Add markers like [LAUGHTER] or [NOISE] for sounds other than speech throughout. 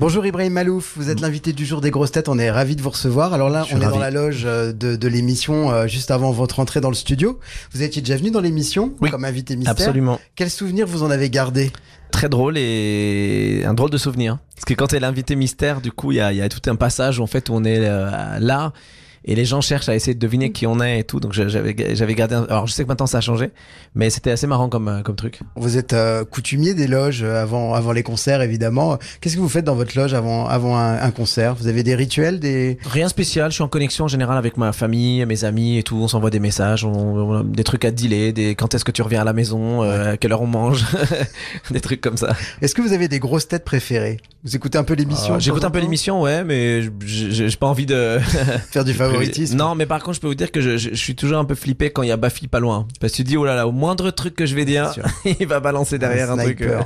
Bonjour Ibrahim Malouf, vous êtes l'invité du jour des grosses têtes, on est ravi de vous recevoir. Alors là, on est dans la loge euh, de, de l'émission euh, juste avant votre entrée dans le studio. Vous étiez déjà venu dans l'émission Oui, comme invité mystère. Absolument. Quel souvenir vous en avez gardé? Très drôle et un drôle de souvenir. Parce que quand t'es l'invité mystère, du coup, il y a, y a tout un passage où en fait on est euh, là et les gens cherchent à essayer de deviner qui on est et tout. Donc j'avais j'avais gardé. un- Alors je sais que maintenant ça a changé, mais c'était assez marrant comme euh, comme truc. Vous êtes euh, coutumier des loges euh, avant, avant les concerts, évidemment. Qu'est-ce que vous faites dans votre loge avant, avant un, un concert? Vous avez des rituels des... Rien de spécial. Je suis en connexion en général avec ma famille, mes amis et tout. On s'envoie des messages, on, on- des trucs à dealer, des quand est-ce que tu reviens à la maison, euh, à quelle heure on mange, [LAUGHS] des trucs comme ça. Est-ce que vous avez des grosses têtes préférées? Vous écoutez un peu l'émission Euh, de J'écoute un peu l'émission, ouais, mais j'ai pas envie de [LAUGHS] Faire du [LAUGHS] favoritisme Non, mais par contre, je peux vous dire que je, je- je suis toujours un peu flippé quand il y a Bafi pas loin. Parce que tu dis, oh là là, au moindre truc que je vais dire, [LAUGHS] il va balancer derrière un, truc. euh.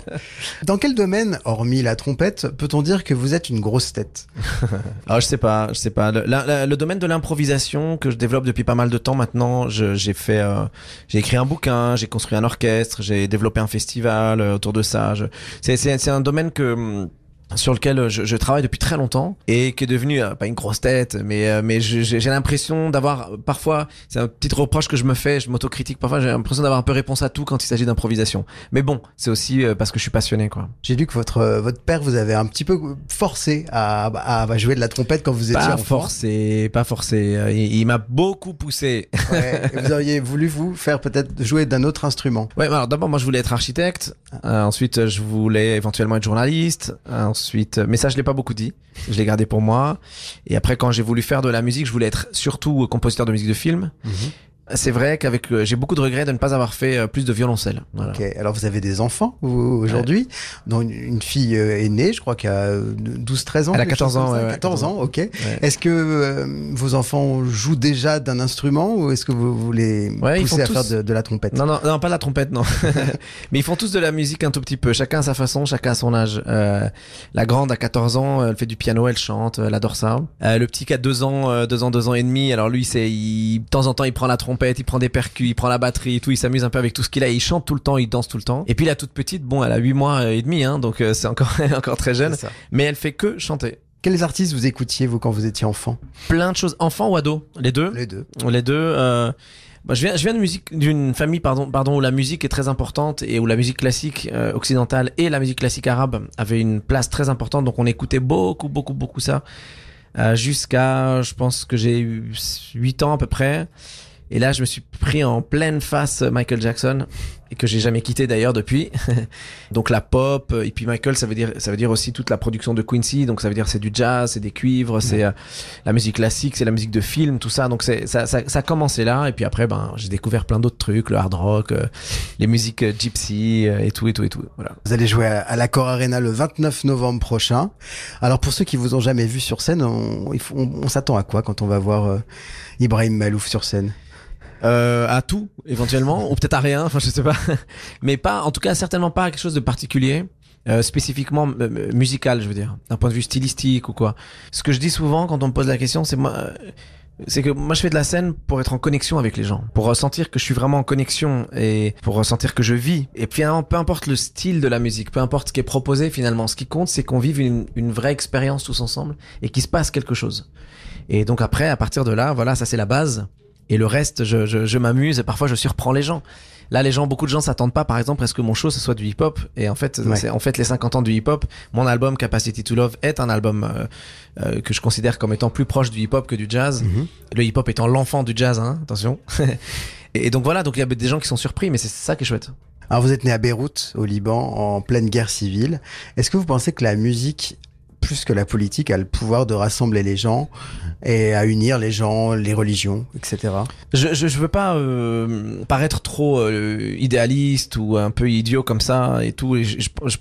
Dans quel domaine, hormis la trompette, peut-on dire que vous êtes une grosse tête? [LAUGHS] Ah, je sais pas, je sais pas. Le, la- la- le domaine de l'improvisation que je développe depuis pas mal de temps maintenant, j'ai fait, euh, j'ai écrit un bouquin, j'ai construit un orchestre, j'ai développé un festival euh, autour de ça. C'est un domaine que hum, sur lequel je, je travaille depuis très longtemps et qui est devenu euh, pas une grosse tête mais euh, mais j'ai l'impression d'avoir euh, parfois c'est un petit reproche que je me fais je m'autocritique parfois j'ai l'impression d'avoir un peu réponse à tout quand il s'agit d'improvisation mais bon c'est aussi euh, parce que je suis passionné quoi J'ai lu que votre, euh, votre père vous avait un petit peu forcé à, à, à jouer de la trompette quand vous étiez pas enfant. forcé pas forcé Euh, il, il m'a beaucoup poussé Ouais. Vous [LAUGHS] auriez voulu vous faire peut-être jouer d'un autre instrument. Ouais, alors d'abord moi je voulais être architecte, Euh, ensuite euh, je voulais éventuellement être journaliste, Euh, mais ça je l'ai pas beaucoup dit, je l'ai gardé pour moi. Et après quand j'ai voulu faire de la musique, je voulais être surtout compositeur de musique de film. C'est vrai qu'avec euh, j'ai beaucoup de regrets de ne pas avoir fait euh, plus de violoncelle. Voilà. Ok. Alors vous avez des enfants vous, aujourd'hui, dont une, une fille euh, est née, je crois qu'elle a 12-13 ans. Elle a quelque chose 14 ans, ouais, ouais. 14 ans, ok. Est-ce que euh, vos enfants jouent déjà d'un instrument ou est-ce que vous voulez Ouais, ils pousser à faire de, de la trompette? Non, non, non, pas la trompette, non. [LAUGHS] [LAUGHS] Mais ils font tous de la musique un tout petit peu. Chacun à sa façon, chacun à son âge. Euh, la grande a 14 ans, elle fait du piano, elle chante, elle adore ça. Euh, le petit qui a 2 ans, euh, 2 ans, 2 ans et demi, alors lui, c'est, il, de temps en temps, il prend la trompette, il prend des percus, il prend la batterie, et tout, il s'amuse un peu avec tout ce qu'il a, il chante tout le temps, il danse tout le temps. Et puis la toute petite, bon, elle a 8 mois et demi, hein, donc euh, c'est encore, [LAUGHS] encore très jeune. Mais elle fait que chanter. Quels artistes vous écoutiez vous quand vous étiez enfant? Plein de choses, enfant ou ado, les deux. Les deux. Les deux. Euh, bah, je viens, je viens de musique d'une famille pardon, pardon où la musique est très importante et où la musique classique euh, occidentale et la musique classique arabe avaient une place très importante. Donc on écoutait beaucoup, beaucoup, beaucoup ça euh, jusqu'à, je pense que j'ai eu 8 ans à peu près. Et là, je me suis pris en pleine face Michael Jackson et que j'ai jamais quitté d'ailleurs depuis. [LAUGHS] donc la pop et puis Michael, ça veut dire ça veut dire aussi toute la production de Quincy. Donc ça veut dire c'est du jazz, c'est des cuivres, c'est euh, la musique classique, c'est la musique de film, tout ça. Donc c'est ça, ça, ça a commencé là et puis après ben j'ai découvert plein d'autres trucs, le hard rock, euh, les musiques euh, gypsy euh, et tout et tout et tout. Voilà. Vous allez jouer à, à l'Accor Arena le 29 novembre prochain. Alors pour ceux qui vous ont jamais vu sur scène, on, s'attend à quoi quand on va voir euh, Ibrahim Malouf sur scène? Euh, à tout éventuellement ou peut-être à rien, enfin je sais pas, [LAUGHS] mais pas en tout cas certainement pas à quelque chose de particulier. euh, spécifiquement euh, musical, je veux dire, d'un point de vue stylistique ou quoi. Ce que je dis souvent quand on me pose la question, c'est moi, euh, c'est que moi je fais de la scène pour être en connexion avec les gens, pour ressentir que je suis vraiment en connexion et pour ressentir que je vis. Et finalement, peu importe le style de la musique, peu importe ce qui est proposé finalement, ce qui compte, c'est qu'on vive une, une vraie expérience tous ensemble et qu'il se passe quelque chose. Et donc après, à partir de là, voilà, ça c'est la base. Et le reste, je, je, je m'amuse et parfois je surprends les gens. Là, les gens, beaucoup de gens s'attendent pas, par exemple, à ce que mon show ce soit du hip-hop. Et en fait, Ouais. c'est en fait les 50 ans du hip-hop. Mon album Capacity to Love est un album euh, euh, que je considère comme étant plus proche du hip-hop que du jazz. Mhm. Le hip-hop étant l'enfant du jazz, hein, attention. [LAUGHS] et, et donc voilà, donc il y a des gens qui sont surpris, mais c'est ça qui est chouette. Alors vous êtes né à Beyrouth, au Liban, en pleine guerre civile. Est-ce que vous pensez que la musique, plus que la politique, a le pouvoir de rassembler les gens et à unir les gens, les religions, etc. Je, je veux pas euh, paraître trop euh, idéaliste ou un peu idiot comme ça et tout.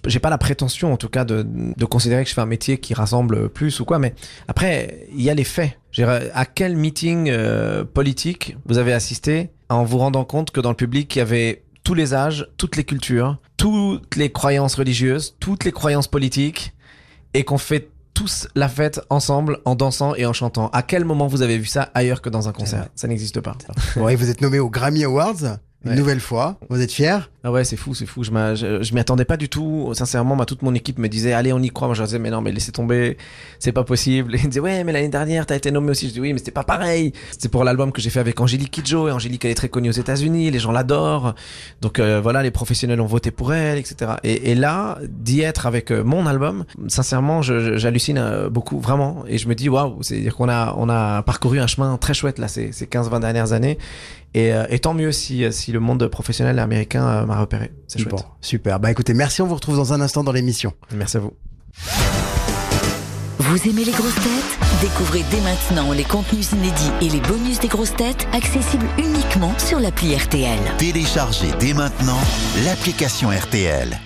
J'ai pas la prétention, en tout cas, de, de considérer que je fais un métier qui rassemble plus ou quoi. Mais après, il y a les faits. À quel meeting euh, politique vous avez assisté en vous rendant compte que dans le public, il y avait tous les âges, toutes les cultures, toutes les croyances religieuses, toutes les croyances politiques, et qu'on fait tous la fête ensemble en dansant et en chantant. À quel moment vous avez vu ça ailleurs que dans un concert? Ça n'existe pas. Bon, et vous êtes nommé aux Grammy Awards une Ouais. nouvelle fois. Vous êtes fier Ah ouais, c'est fou, c'est fou. Je, m'y attendais pas du tout. Sincèrement, ma, toute mon équipe me disait, allez, on y croit. Moi, je disais, mais non, mais laissez tomber, c'est pas possible. Et [LAUGHS] ils me disaient, ouais, mais l'année dernière, t'as été nommé aussi. Je dis, oui, mais c'était pas pareil. C'était pour l'album que j'ai fait avec Angélique Kidjo. Et Angélique, elle est très connue aux États-Unis. Les gens l'adorent. Donc euh, voilà, les professionnels ont voté pour elle, etc. Et, et là, d'y être avec euh, mon album, sincèrement, j'hallucine euh, beaucoup, vraiment. Et je me dis, waouh, c'est-à-dire qu'on a, on a parcouru un chemin très chouette là, ces, ces 15-20 dernières années. Et, euh, et tant mieux si, si le monde professionnel américain euh, m'a repéré. C'est chouette. Bon, super. Bah écoutez, merci. On vous retrouve dans un instant dans l'émission. Merci à vous. Vous aimez les grosses têtes? Découvrez dès maintenant les contenus inédits et les bonus des grosses têtes accessibles uniquement sur l'appli RTL. Téléchargez dès maintenant l'application RTL.